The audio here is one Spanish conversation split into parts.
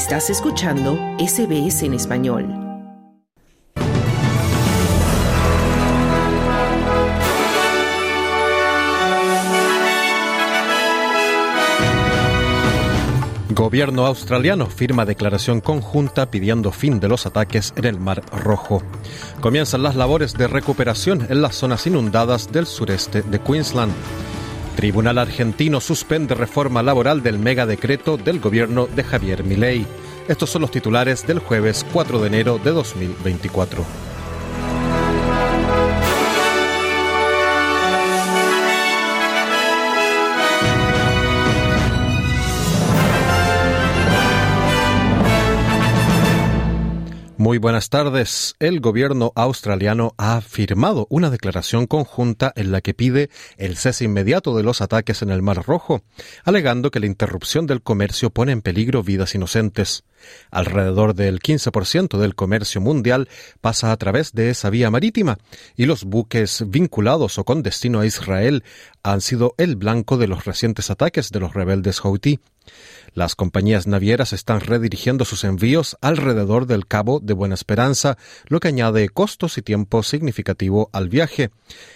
Estás escuchando SBS en español. Gobierno australiano firma declaración conjunta pidiendo fin de los ataques en el Mar Rojo. Comienzan las labores de recuperación en las zonas inundadas del sureste de Queensland. Tribunal argentino suspende reforma laboral del megadecreto del gobierno de Javier Milei. Estos son los titulares del jueves 4 de enero de 2024. Muy buenas tardes. El gobierno australiano ha firmado una declaración conjunta en la que pide el cese inmediato de los ataques en el Mar Rojo, alegando que la interrupción del comercio pone en peligro vidas inocentes. Alrededor del 15% del comercio mundial pasa a través de esa vía marítima y los buques vinculados o con destino a Israel han sido el blanco de los recientes ataques de los rebeldes Houthi. Las compañías navieras están redirigiendo sus envíos alrededor del Cabo de Buena Esperanza, lo que añade costos y tiempo significativo al viaje.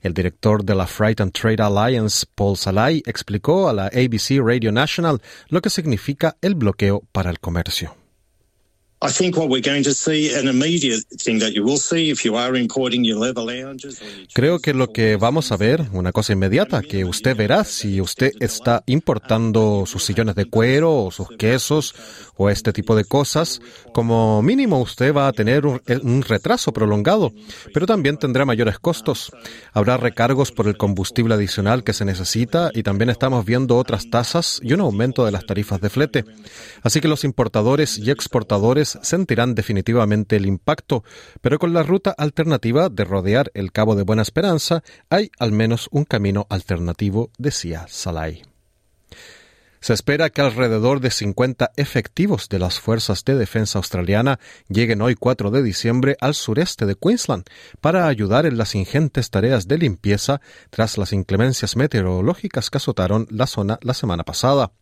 El director de la Freight and Trade Alliance, Paul Salai, explicó a la ABC Radio National lo que significa el bloqueo para el comercio. Creo que lo que vamos a ver, una cosa inmediata, que usted verá si usted está importando sus sillones de cuero o sus quesos o este tipo de cosas, como mínimo usted va a tener un, retraso prolongado, pero también tendrá mayores costos. Habrá recargos por el combustible adicional que se necesita y también estamos viendo otras tasas y un aumento de las tarifas de flete. Así que los importadores y exportadores sentirán definitivamente el impacto, pero con la ruta alternativa de rodear el Cabo de Buena Esperanza hay al menos un camino alternativo, decía Salai. Se espera que alrededor de 50 efectivos de las Fuerzas de Defensa Australiana lleguen hoy 4 de diciembre al sureste de Queensland para ayudar en las ingentes tareas de limpieza tras las inclemencias meteorológicas que azotaron la zona la semana pasada.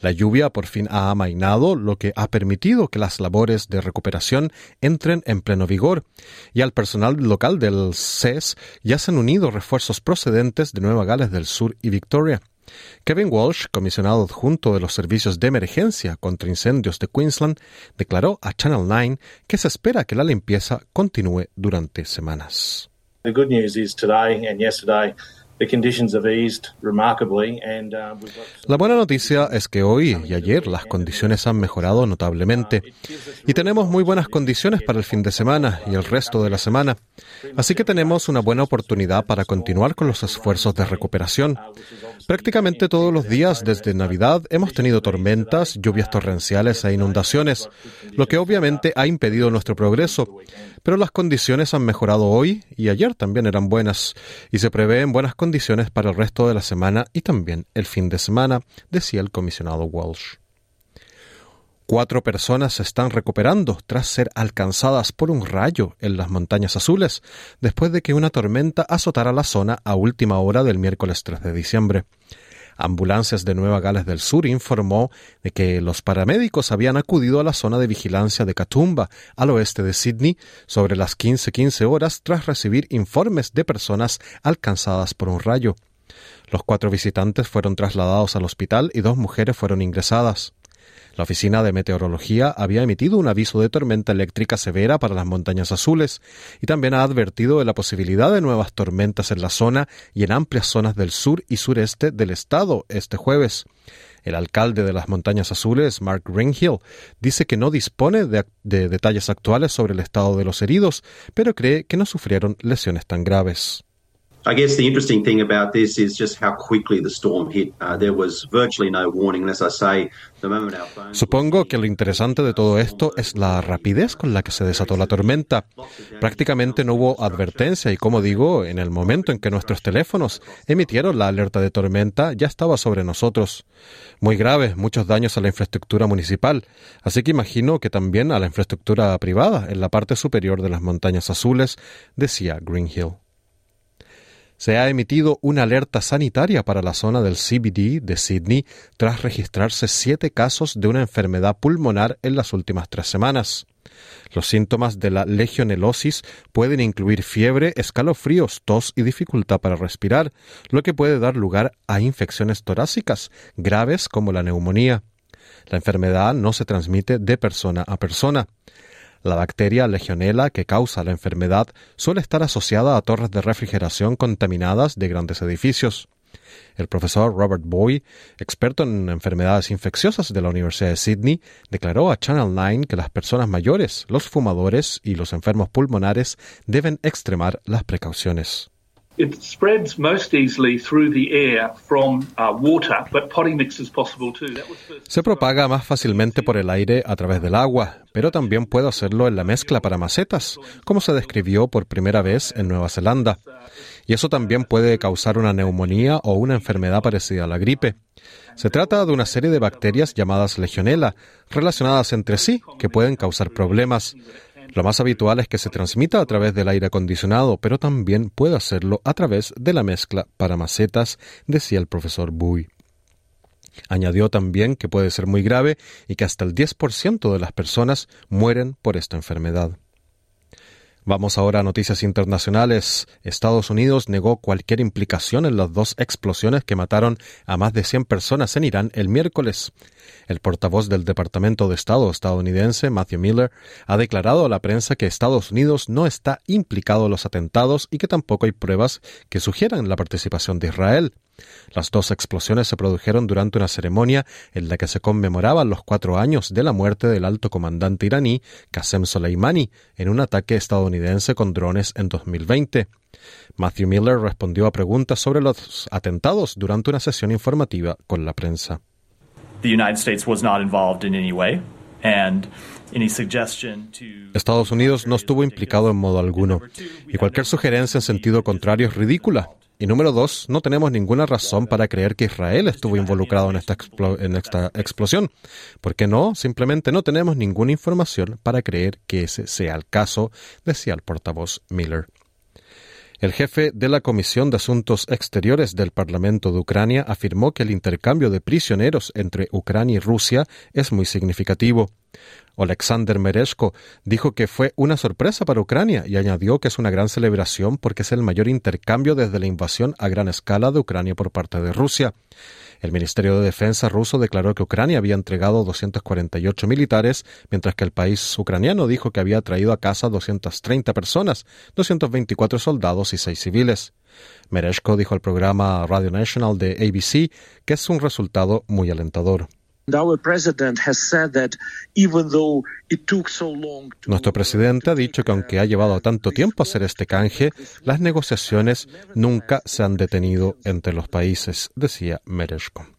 La lluvia por fin ha amainado, lo que ha permitido que las labores de recuperación entren en pleno vigor, y al personal local del CES ya se han unido refuerzos procedentes de Nueva Gales del Sur y Victoria. Kevin Walsh, comisionado adjunto de los servicios de emergencia contra incendios de Queensland, declaró a Channel 9 que se espera que la limpieza continúe durante semanas. La buena noticia es que hoy y ayer las condiciones han mejorado notablemente y tenemos muy buenas condiciones para el fin de semana y el resto de la semana. Así que tenemos una buena oportunidad para continuar con los esfuerzos de recuperación. Prácticamente todos los días desde Navidad hemos tenido tormentas, lluvias torrenciales e inundaciones, lo que obviamente ha impedido nuestro progreso. Pero las condiciones han mejorado hoy y ayer también eran buenas y se prevén buenas condiciones para el resto de la semana y también el fin de semana, decía el comisionado Walsh. Cuatro personas se están recuperando tras ser alcanzadas por un rayo en las montañas azules, después de que una tormenta azotara la zona a última hora del miércoles 3 de diciembre. Ambulancias de Nueva Gales del Sur informó de que los paramédicos habían acudido a la zona de vigilancia de Katoomba, al oeste de Sydney, sobre las 15:15 horas tras recibir informes de personas alcanzadas por un rayo. Los cuatro visitantes fueron trasladados al hospital y dos mujeres fueron ingresadas. La Oficina de Meteorología había emitido un aviso de tormenta eléctrica severa para las montañas azules y también ha advertido de la posibilidad de nuevas tormentas en la zona y en amplias zonas del sur y sureste del estado este jueves. El alcalde de las Montañas Azules, Mark Greenhill, dice que no dispone de, de, detalles actuales sobre el estado de los heridos, pero cree que no sufrieron lesiones tan graves. I guess the interesting thing about this is just how quickly the storm hit. Uh, there was virtually no warning, as I say, the moment our phone... Supongo que lo interesante de todo esto es la rapidez con la que se desató la tormenta. Prácticamente no hubo advertencia y, como digo, en el momento en que nuestros teléfonos emitieron la alerta de tormenta, ya estaba sobre nosotros. Muy grave, muchos daños a la infraestructura municipal, así que imagino que también a la infraestructura privada en la parte superior de las montañas azules, decía Greenhill. Se ha emitido una alerta sanitaria para la zona del CBD de Sydney tras registrarse siete casos de una enfermedad pulmonar en las últimas tres semanas. Los síntomas de la legionelosis pueden incluir fiebre, escalofríos, tos y dificultad para respirar, lo que puede dar lugar a infecciones torácicas graves como la neumonía. La enfermedad no se transmite de persona a persona. La bacteria Legionella que causa la enfermedad suele estar asociada a torres de refrigeración contaminadas de grandes edificios. El profesor Robert Boy, experto en enfermedades infecciosas de la Universidad de Sydney, declaró a Channel 9 que las personas mayores, los fumadores y los enfermos pulmonares deben extremar las precauciones. Se propaga más fácilmente por el aire a través del agua, pero también puede hacerlo en la mezcla para macetas, como se describió por primera vez en Nueva Zelanda. Y eso también puede causar una neumonía o una enfermedad parecida a la gripe. Se trata de una serie de bacterias llamadas Legionella, relacionadas entre sí, que pueden causar problemas. Lo más habitual es que se transmita a través del aire acondicionado, pero también puede hacerlo a través de la mezcla para macetas, decía el profesor Bui. Añadió también que puede ser muy grave y que hasta el 10% de las personas mueren por esta enfermedad. Vamos ahora a noticias internacionales. Estados Unidos negó cualquier implicación en las dos explosiones que mataron a más de 100 personas en Irán el miércoles. El portavoz del Departamento de Estado estadounidense, Matthew Miller, ha declarado a la prensa que Estados Unidos no está implicado en los atentados y que tampoco hay pruebas que sugieran la participación de Israel. Las dos explosiones se produjeron durante una ceremonia en la que se conmemoraban los cuatro años de la muerte del alto comandante iraní Qasem Soleimani en un ataque estadounidense con drones en 2020. Matthew Miller respondió a preguntas sobre los atentados durante una sesión informativa con la prensa. Estados Unidos no estuvo implicado en modo alguno, y cualquier sugerencia en sentido contrario es ridícula. Y número dos, no tenemos ninguna razón para creer que Israel estuvo involucrado en esta, en esta explosión. ¿Por qué no? Simplemente no tenemos ninguna información para creer que ese sea el caso, decía el portavoz Miller. El jefe de la Comisión de Asuntos Exteriores del Parlamento de Ucrania afirmó que el intercambio de prisioneros entre Ucrania y Rusia es muy significativo. Alexander Mereshko dijo que fue una sorpresa para Ucrania y añadió que es una gran celebración porque es el mayor intercambio desde la invasión a gran escala de Ucrania por parte de Rusia. El Ministerio de Defensa ruso declaró que Ucrania había entregado 248 militares, mientras que el país ucraniano dijo que había traído a casa 230 personas, 224 soldados y 6 civiles. Mereshko dijo al programa Radio National de ABC que es un resultado muy alentador. Nuestro presidente ha dicho que aunque ha llevado tanto tiempo hacer este canje, las negociaciones nunca se han detenido entre los países, decía Mereshko.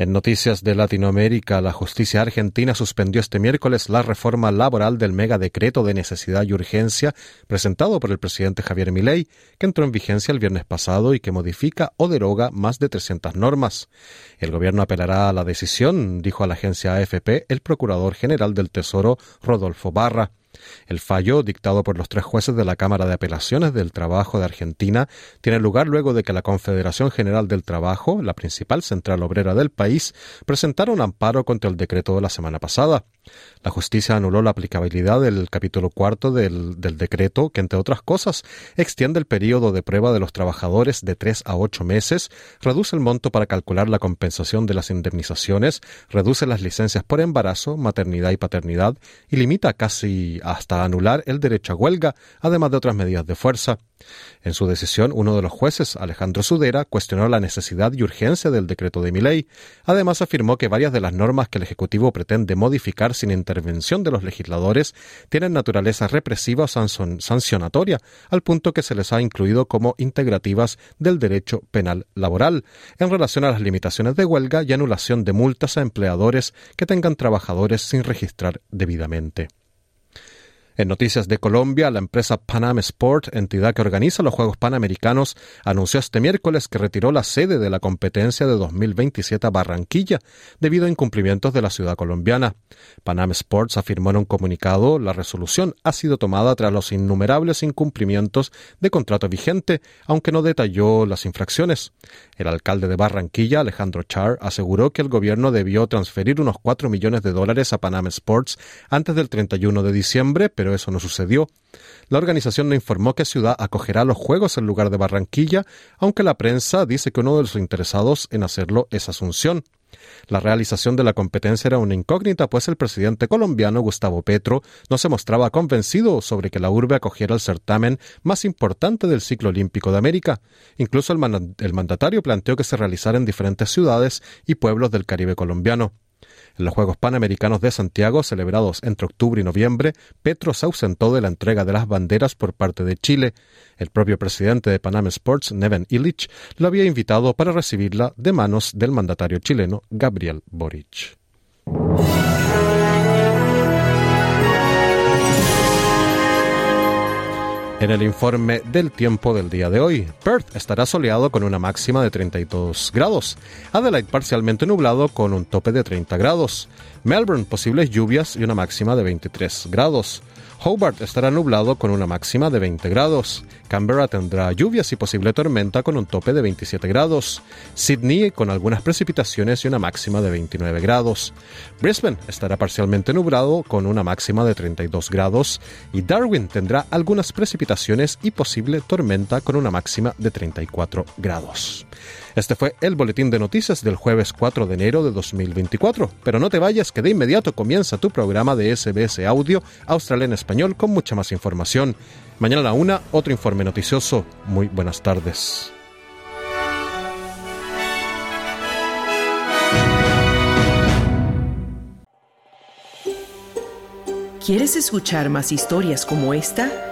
En noticias de Latinoamérica, la justicia argentina suspendió este miércoles la reforma laboral del megadecreto de necesidad y urgencia presentado por el presidente Javier Milei, que entró en vigencia el viernes pasado y que modifica o deroga más de 300 normas. El gobierno apelará a la decisión, dijo a la agencia AFP el procurador general del Tesoro, Rodolfo Barra. El fallo, dictado por los tres jueces de la Cámara de Apelaciones del Trabajo de Argentina, tiene lugar luego de que la Confederación General del Trabajo, la principal central obrera del país, presentara un amparo contra el decreto de la semana pasada. La justicia anuló la aplicabilidad del capítulo cuarto del, decreto, que entre otras cosas extiende el periodo de prueba de los trabajadores de tres a ocho meses, reduce el monto para calcular la compensación de las indemnizaciones, reduce las licencias por embarazo, maternidad y paternidad y limita casi hasta anular el derecho a huelga, además de otras medidas de fuerza. En su decisión, uno de los jueces, Alejandro Sudera, cuestionó la necesidad y urgencia del decreto de Miley. Además, afirmó que varias de las normas que el Ejecutivo pretende modificar sin intervención de los legisladores tienen naturaleza represiva o sancionatoria, al punto que se les ha incluido como integrativas del derecho penal laboral, en relación a las limitaciones de huelga y anulación de multas a empleadores que tengan trabajadores sin registrar debidamente. En noticias de Colombia, la empresa Panam Sport, entidad que organiza los Juegos Panamericanos, anunció este miércoles que retiró la sede de la competencia de 2027 a Barranquilla debido a incumplimientos de la ciudad colombiana. Panam Sports afirmó en un comunicado la resolución ha sido tomada tras los innumerables incumplimientos de contrato vigente, aunque no detalló las infracciones. El alcalde de Barranquilla, Alejandro Char, aseguró que el gobierno debió transferir unos 4 millones de dólares a Panam Sports antes del 31 de diciembre, pero eso no sucedió. La organización no informó qué ciudad acogerá los Juegos en lugar de Barranquilla, aunque la prensa dice que uno de los interesados en hacerlo es Asunción. La realización de la competencia era una incógnita, pues el presidente colombiano Gustavo Petro no se mostraba convencido sobre que la urbe acogiera el certamen más importante del ciclo olímpico de América. Incluso el, mandatario planteó que se realizara en diferentes ciudades y pueblos del Caribe colombiano. En los Juegos Panamericanos de Santiago, celebrados entre octubre y noviembre, Petro se ausentó de la entrega de las banderas por parte de Chile. El propio presidente de Panam Sports, Neven Illich, lo había invitado para recibirla de manos del mandatario chileno Gabriel Boric. En el informe del tiempo del día de hoy, Perth estará soleado con una máxima de 32 grados, Adelaide parcialmente nublado con un tope de 30 grados, Melbourne posibles lluvias y una máxima de 23 grados, Hobart estará nublado con una máxima de 20 grados. Canberra tendrá lluvias y posible tormenta con un tope de 27 grados. Sydney con algunas precipitaciones y una máxima de 29 grados. Brisbane estará parcialmente nublado con una máxima de 32 grados. Y Darwin tendrá algunas y posible tormenta con una máxima de 34 grados. Este fue el boletín de noticias del jueves 4 de enero de 2024. Pero no te vayas, que de inmediato comienza tu programa de SBS Audio Australia en Español con mucha más información. Mañana a la una, otro informe noticioso. Muy buenas tardes. ¿Quieres escuchar más historias como esta?